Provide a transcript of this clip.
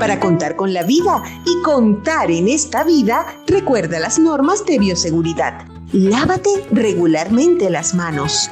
Para contar con la vida y contar en esta vida, recuerda las normas de bioseguridad. Lávate regularmente las manos.